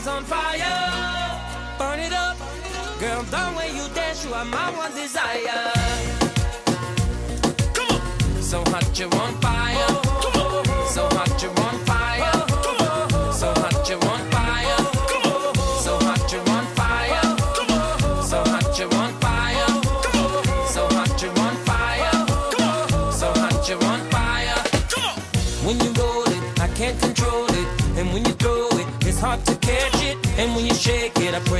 heart's on fire. Burn it up. Girl, The way you dance, you are my one desire. Come on. So hot, you're on fire. And when you shake it, I pray.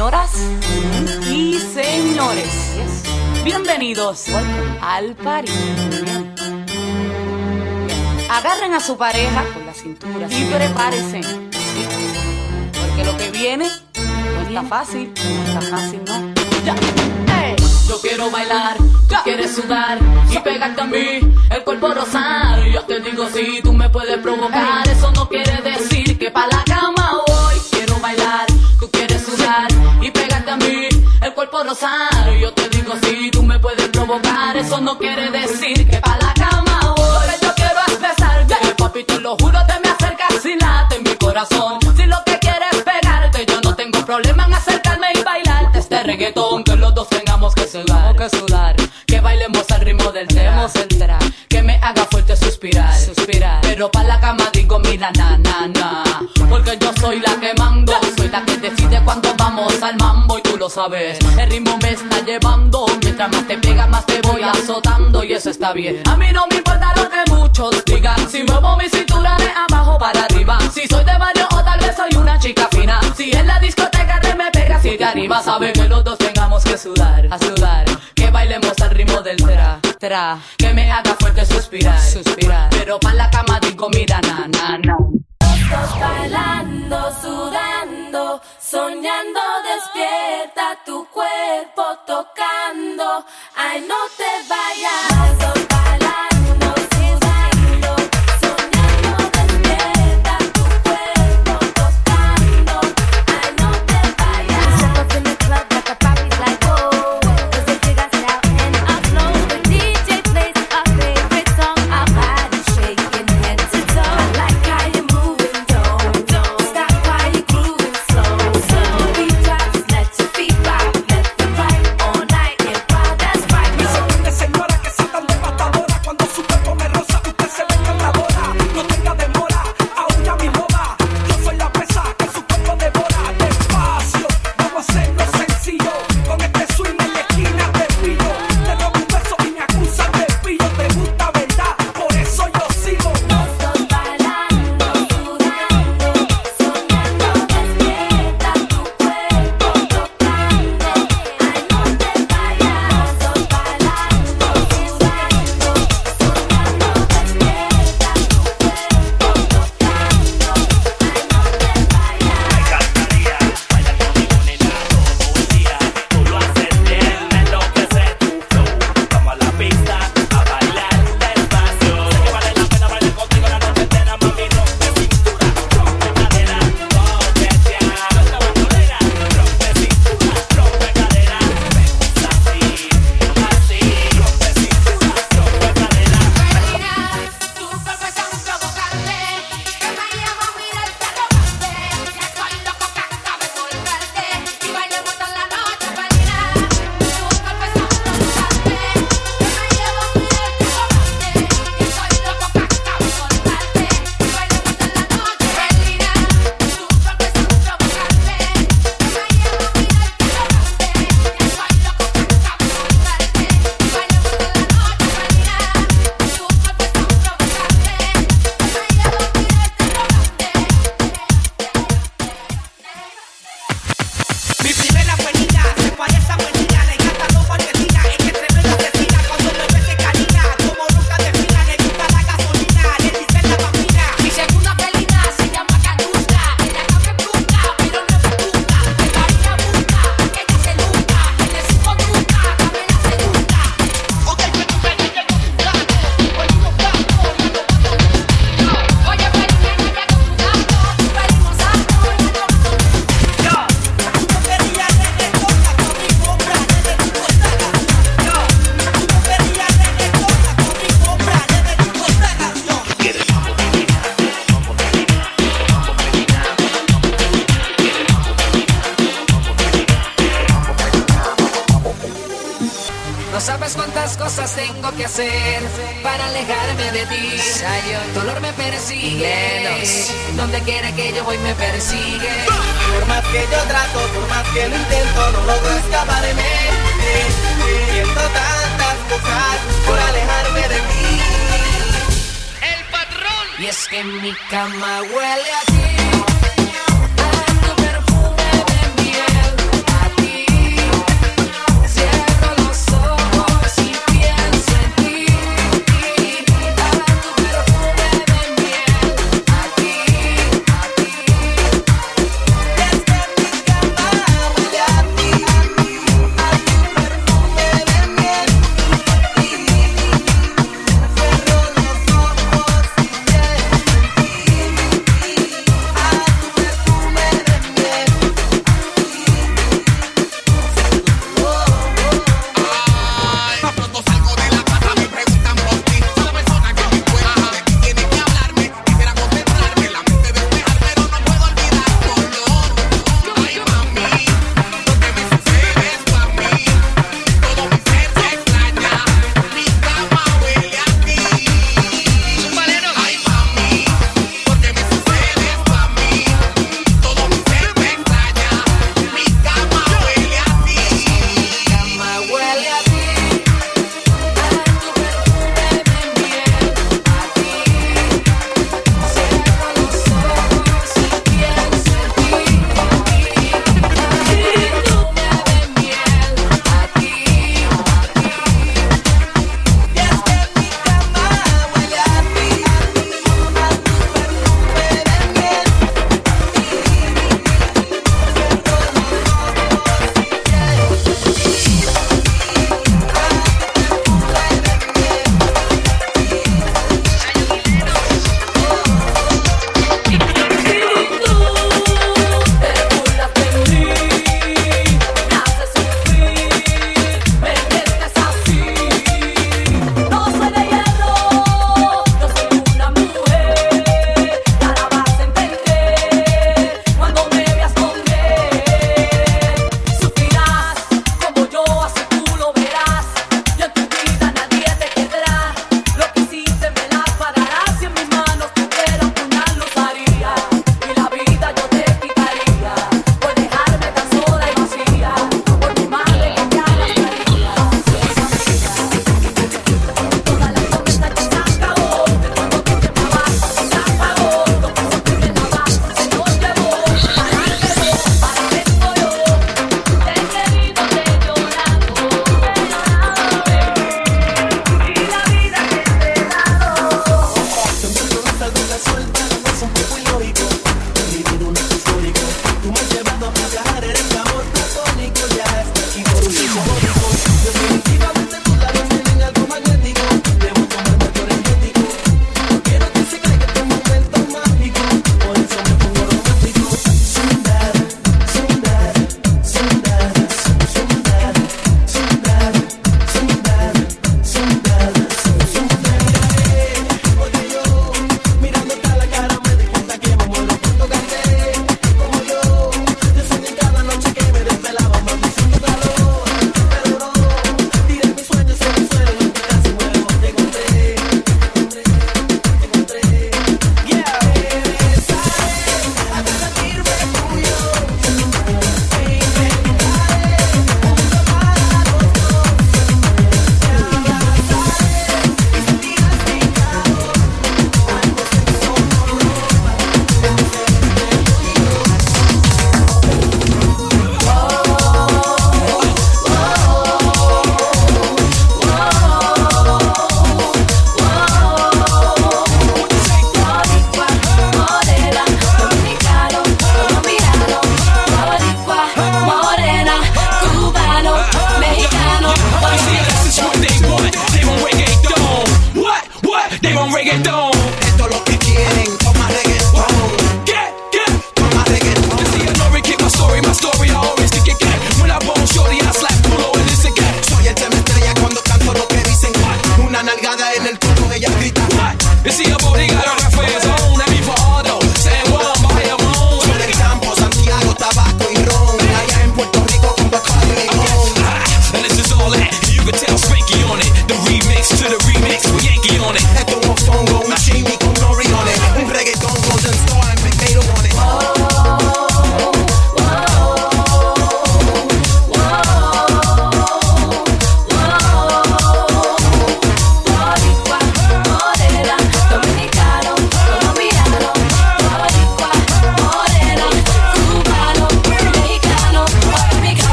Señoras y señores, bienvenidos al París. Agarren a su pareja con la cintura y prepárense. Porque lo que viene no está fácil, no está fácil, no. Ya. Yo quiero bailar, tú quieres sudar y pegarte a mí, el cuerpo rosar. Yo te digo si tú me puedes provocar, eso no quiere decir que pa' la cama a mí, el cuerpo rosar. Yo te digo si tú me puedes provocar, eso no quiere decir que pa' la cama voy. Lo que yo quiero es besarte, papi, te lo juro, te me acercas y late en mi corazón. Si lo que quieres es pegarte, yo no tengo problema en acercarme y bailarte este reggaetón, que los dos tengamos que sudar, que sudar, que bailemos al ritmo del tema, el tra, que me haga fuerte suspirar, suspirar, pero pa' la cama digo mira na el ritmo me está llevando, mientras más te pega más te voy azotando y eso está bien, a mí no me importa lo que muchos digan, si muevo mi cintura de abajo para arriba, si soy de barrio o tal vez soy una chica fina, si en la discoteca te me pegas y te anima, sabe que los dos tengamos que sudar, a sudar, que bailemos al ritmo del tra, tra, que me haga fuerte suspirar, suspirar, pero pa' la cama digo mira na na na. Todos bailando, sudando, soñando, I know